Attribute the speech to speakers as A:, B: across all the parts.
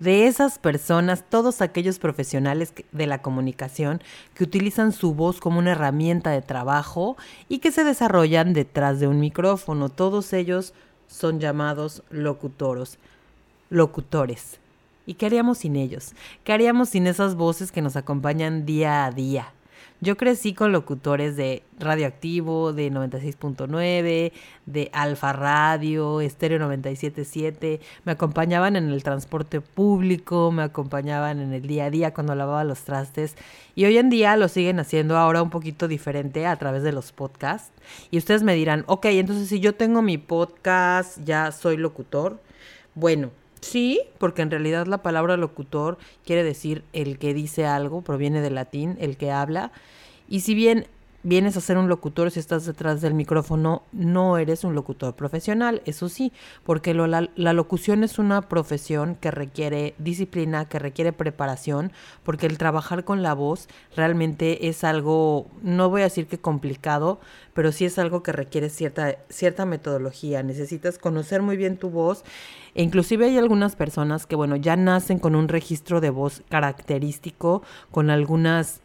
A: de esas personas, todos aquellos profesionales de la comunicación que utilizan su voz como una herramienta de trabajo y que se desarrollan detrás de un micrófono. Todos ellos son llamados locutoros, locutores. ¿Y qué haríamos sin ellos? ¿Qué haríamos sin esas voces que nos acompañan día a día? Yo crecí con locutores de Radioactivo, de 96.9, de Alfa Radio, Estéreo 97.7. Me acompañaban en el transporte público, me acompañaban en el día a día cuando lavaba los trastes. Y hoy en día lo siguen haciendo ahora un poquito diferente a través de los podcasts. Y ustedes me dirán, ok, entonces si yo tengo mi podcast, ya soy locutor. Bueno, Sí, porque en realidad la palabra locutor quiere decir el que dice algo, proviene del latín, el que habla. Y si bien vienes a ser un locutor si estás detrás del micrófono, no eres un locutor profesional, eso sí, porque la, la, locución es una profesión que requiere disciplina, que requiere preparación, porque el trabajar con la voz realmente es algo, no voy a decir que complicado, pero sí es algo que requiere cierta, cierta metodología, necesitas conocer muy bien tu voz, e inclusive hay algunas personas que, bueno, ya nacen con un registro de voz característico, con algunas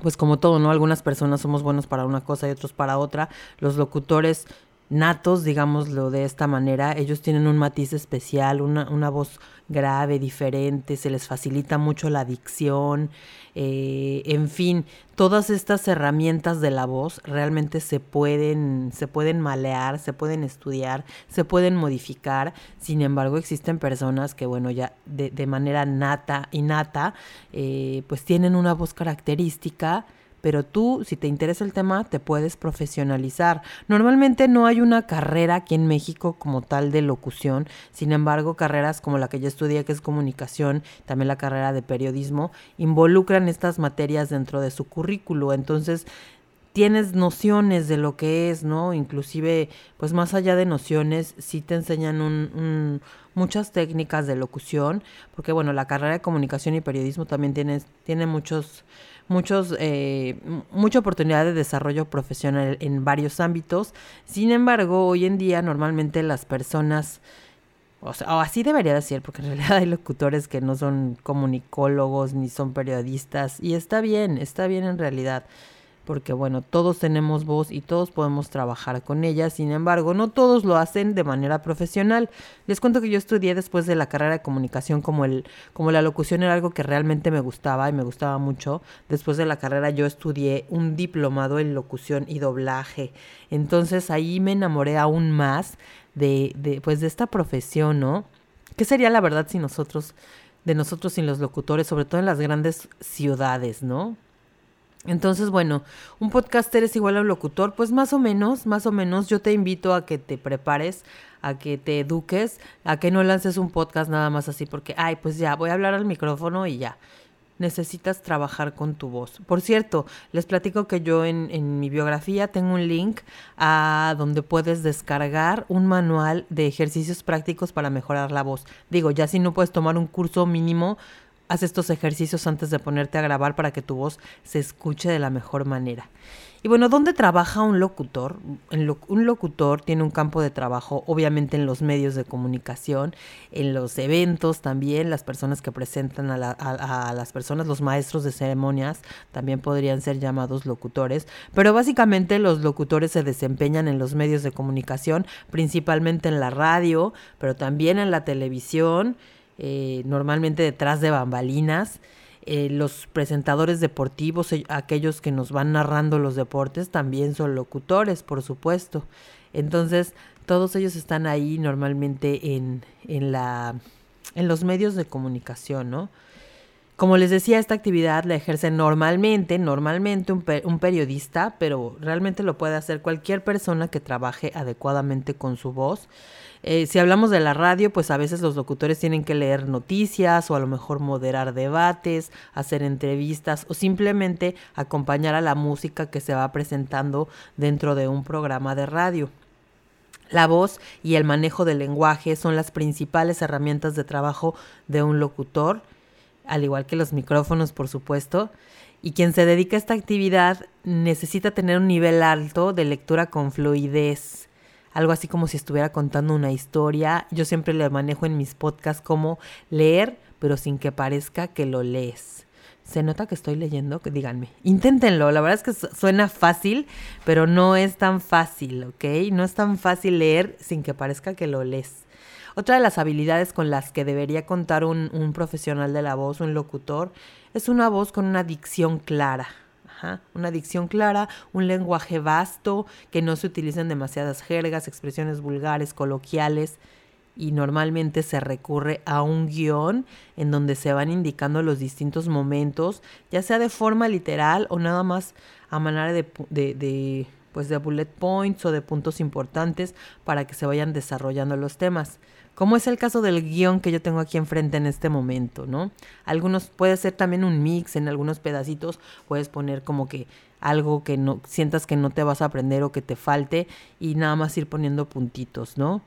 A: pues como todo, ¿no? Algunas personas somos buenos para una cosa y otros para otra. Los locutores natos, digámoslo de esta manera, ellos tienen un matiz especial, una, una voz grave, diferente, se les facilita mucho la dicción, eh, en fin, todas estas herramientas de la voz realmente se pueden, se pueden malear, se pueden estudiar, se pueden modificar, sin embargo existen personas que, bueno, ya de, de manera nata, innata, eh, pues tienen una voz característica, pero tú, si te interesa el tema, te puedes profesionalizar. Normalmente no hay una carrera aquí en México como tal de locución, sin embargo, carreras como la que yo estudié, que es comunicación, también la carrera de periodismo, involucran estas materias dentro de su currículo. Entonces, tienes nociones de lo que es, ¿no? Inclusive, pues más allá de nociones, sí te enseñan un, muchas técnicas de locución, porque bueno, la carrera de comunicación y periodismo también tiene, muchos muchos, eh, mucha oportunidad de desarrollo profesional en varios ámbitos. Sin embargo, hoy en día normalmente las personas, o, sea, o así debería de ser, porque en realidad hay locutores que no son comunicólogos ni son periodistas, y está bien, está bien en realidad porque bueno, todos tenemos voz y todos podemos trabajar con ella, sin embargo, no todos lo hacen de manera profesional. Les cuento que yo estudié después de la carrera de comunicación como el como la locución era algo que realmente me gustaba y me gustaba mucho. Después de la carrera yo estudié un diplomado en locución y doblaje. Entonces ahí me enamoré aún más de, de pues de esta profesión, ¿no? ¿Qué sería la verdad si nosotros de nosotros sin los locutores, sobre todo en las grandes ciudades, ¿no? Entonces, bueno, un podcaster es igual a un locutor, pues más o menos, más o menos yo te invito a que te prepares, a que te eduques, a que no lances un podcast nada más así porque, ay, pues ya, voy a hablar al micrófono y ya. Necesitas trabajar con tu voz. Por cierto, les platico que yo en, en mi biografía tengo un link a donde puedes descargar un manual de ejercicios prácticos para mejorar la voz. Digo, ya si no puedes tomar un curso mínimo, Haz estos ejercicios antes de ponerte a grabar para que tu voz se escuche de la mejor manera. Y bueno, ¿dónde trabaja un locutor? Un locutor tiene un campo de trabajo, obviamente en los medios de comunicación, en los eventos también, las personas que presentan a, a, las personas, los maestros de ceremonias, también podrían ser llamados locutores, pero básicamente los locutores se desempeñan en los medios de comunicación, principalmente en la radio, pero también en la televisión eh, normalmente detrás de bambalinas. Eh, los presentadores deportivos, eh, aquellos que nos van narrando los deportes, también son locutores, por supuesto. Entonces, todos ellos están ahí normalmente en, en, la, en los medios de comunicación, ¿no? Como les decía, esta actividad la ejerce normalmente, normalmente un, periodista, pero realmente lo puede hacer cualquier persona que trabaje adecuadamente con su voz. Eh, si hablamos de la radio, pues a veces los locutores tienen que leer noticias o a lo mejor moderar debates, hacer entrevistas o simplemente acompañar a la música que se va presentando dentro de un programa de radio. La voz y el manejo del lenguaje son las principales herramientas de trabajo de un locutor, al igual que los micrófonos, por supuesto. Y quien se dedica a esta actividad necesita tener un nivel alto de lectura con fluidez algo así como si estuviera contando una historia. Yo siempre le manejo en mis podcasts como leer, pero sin que parezca que lo lees. ¿Se nota que estoy leyendo? Díganme. Inténtenlo. La verdad es que suena fácil, pero no es tan fácil, ¿ok? No es tan fácil leer sin que parezca que lo lees. Otra de las habilidades con las que debería contar un, un profesional de la voz, un locutor, es una voz con una dicción clara una dicción clara, un lenguaje vasto, que no se utilicen demasiadas jergas, expresiones vulgares, coloquiales y normalmente se recurre a un guion en donde se van indicando los distintos momentos, ya sea de forma literal o nada más a manera de, de, pues de bullet points o de puntos importantes para que se vayan desarrollando los temas como es el caso del guion que yo tengo aquí enfrente en este momento, ¿no? Algunos puede ser también un mix, en algunos pedacitos puedes poner como que algo que no sientas que no te vas a aprender o que te falte y nada más ir poniendo puntitos, ¿no?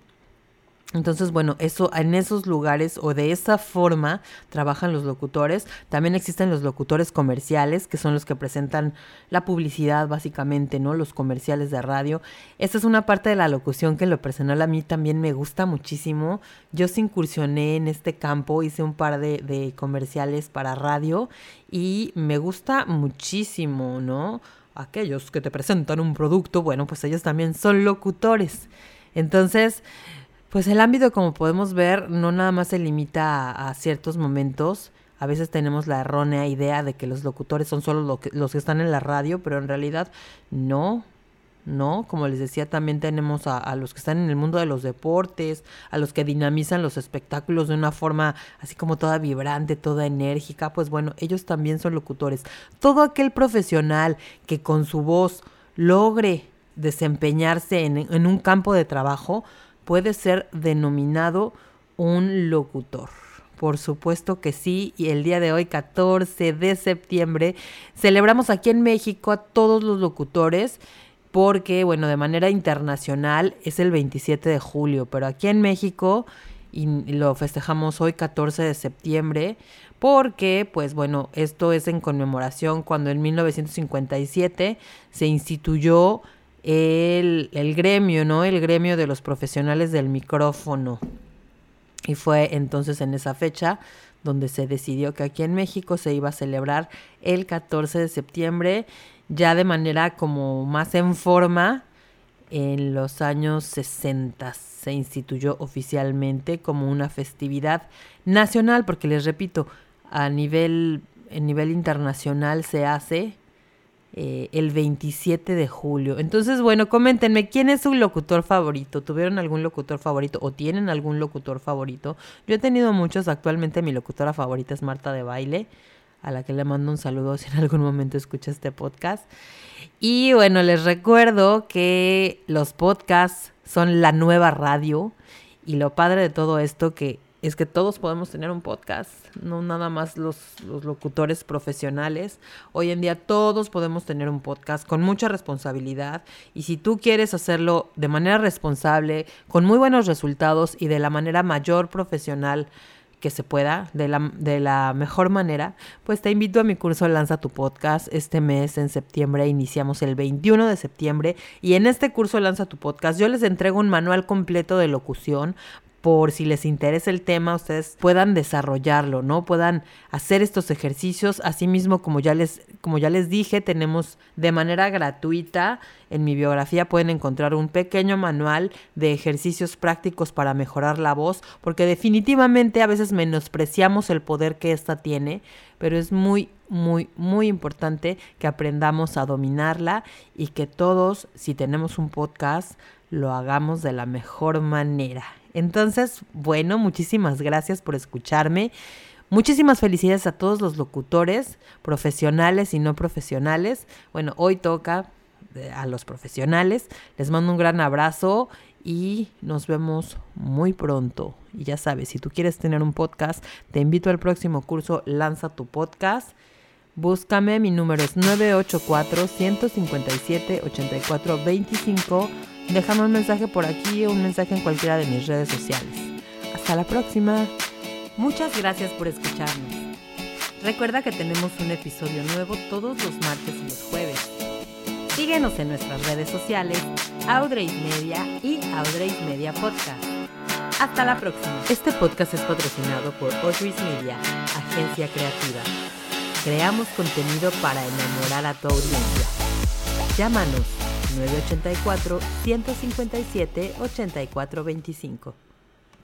A: Entonces, bueno, eso en esos lugares o de esa forma trabajan los locutores. También existen los locutores comerciales, que son los que presentan la publicidad básicamente, ¿no? Los comerciales de radio. Esta es una parte de la locución que en lo personal a mí también me gusta muchísimo. Yo se incursioné en este campo, hice un par de, de comerciales para radio y me gusta muchísimo, ¿no? Aquellos que te presentan un producto, bueno, pues ellos también son locutores. Entonces, pues el ámbito, como podemos ver, no nada más se limita a, ciertos momentos. A veces tenemos la errónea idea de que los locutores son solo los que están en la radio, pero en realidad no, no. Como les decía, también tenemos a, los que están en el mundo de los deportes, a los que dinamizan los espectáculos de una forma así como toda vibrante, toda enérgica. Pues bueno, ellos también son locutores. Todo aquel profesional que con su voz logre desempeñarse en un campo de trabajo, puede ser denominado un locutor. Por supuesto que sí, y el día de hoy, 14 de septiembre, celebramos aquí en México a todos los locutores porque, bueno, de manera internacional es el 27 de julio, pero aquí en México y lo festejamos hoy 14 de septiembre porque, pues bueno, esto es en conmemoración cuando en 1957 se instituyó el, gremio, ¿no? El gremio de los profesionales del micrófono. Y fue entonces en esa fecha donde se decidió que aquí en México se iba a celebrar el 14 de septiembre, ya de manera como más en forma, en los años 60 se instituyó oficialmente como una festividad nacional, porque les repito, a nivel, a nivel internacional se hace eh, el 27 de julio. Entonces, bueno, coméntenme, ¿quién es su locutor favorito? ¿Tuvieron algún locutor favorito o tienen algún locutor favorito? Yo he tenido muchos, actualmente mi locutora favorita es Marta de Baile, a la que le mando un saludo si en algún momento escucha este podcast. Y bueno, les recuerdo que los podcasts son la nueva radio y lo padre de todo esto que es que todos podemos tener un podcast, no nada más los, locutores profesionales. Hoy en día todos podemos tener un podcast con mucha responsabilidad y si tú quieres hacerlo de manera responsable, con muy buenos resultados y de la manera mayor profesional que se pueda, de la, de la mejor manera, pues te invito a mi curso Lanza tu podcast. Este mes, en septiembre, iniciamos el 21 de septiembre y en este curso Lanza tu podcast yo les entrego un manual completo de locución por si les interesa el tema, ustedes puedan desarrollarlo, ¿no? Puedan hacer estos ejercicios. Asimismo, como ya les, como ya les dije, tenemos de manera gratuita en mi biografía pueden encontrar un pequeño manual de ejercicios prácticos para mejorar la voz, porque definitivamente a veces menospreciamos el poder que ésta tiene, pero es muy, muy, muy importante que aprendamos a dominarla y que todos, si tenemos un podcast, lo hagamos de la mejor manera. Entonces, bueno, muchísimas gracias por escucharme. Muchísimas felicidades a todos los locutores, profesionales y no profesionales. Bueno, hoy toca eh, a los profesionales. Les mando un gran abrazo y nos vemos muy pronto. Y ya sabes, si tú quieres tener un podcast, te invito al próximo curso Lanza tu podcast. Búscame, mi número es 984-157-8425. Déjame un mensaje por aquí o un mensaje en cualquiera de mis redes sociales. Hasta la próxima. Muchas gracias por escucharnos. Recuerda que tenemos un episodio nuevo todos los martes y los jueves. Síguenos en nuestras redes sociales, Audrey's Media y Audrey's Media Podcast. Hasta la próxima. Este podcast es patrocinado por Audrey's Media, agencia creativa. Creamos contenido para enamorar a tu audiencia. Llámanos 984 157 8425.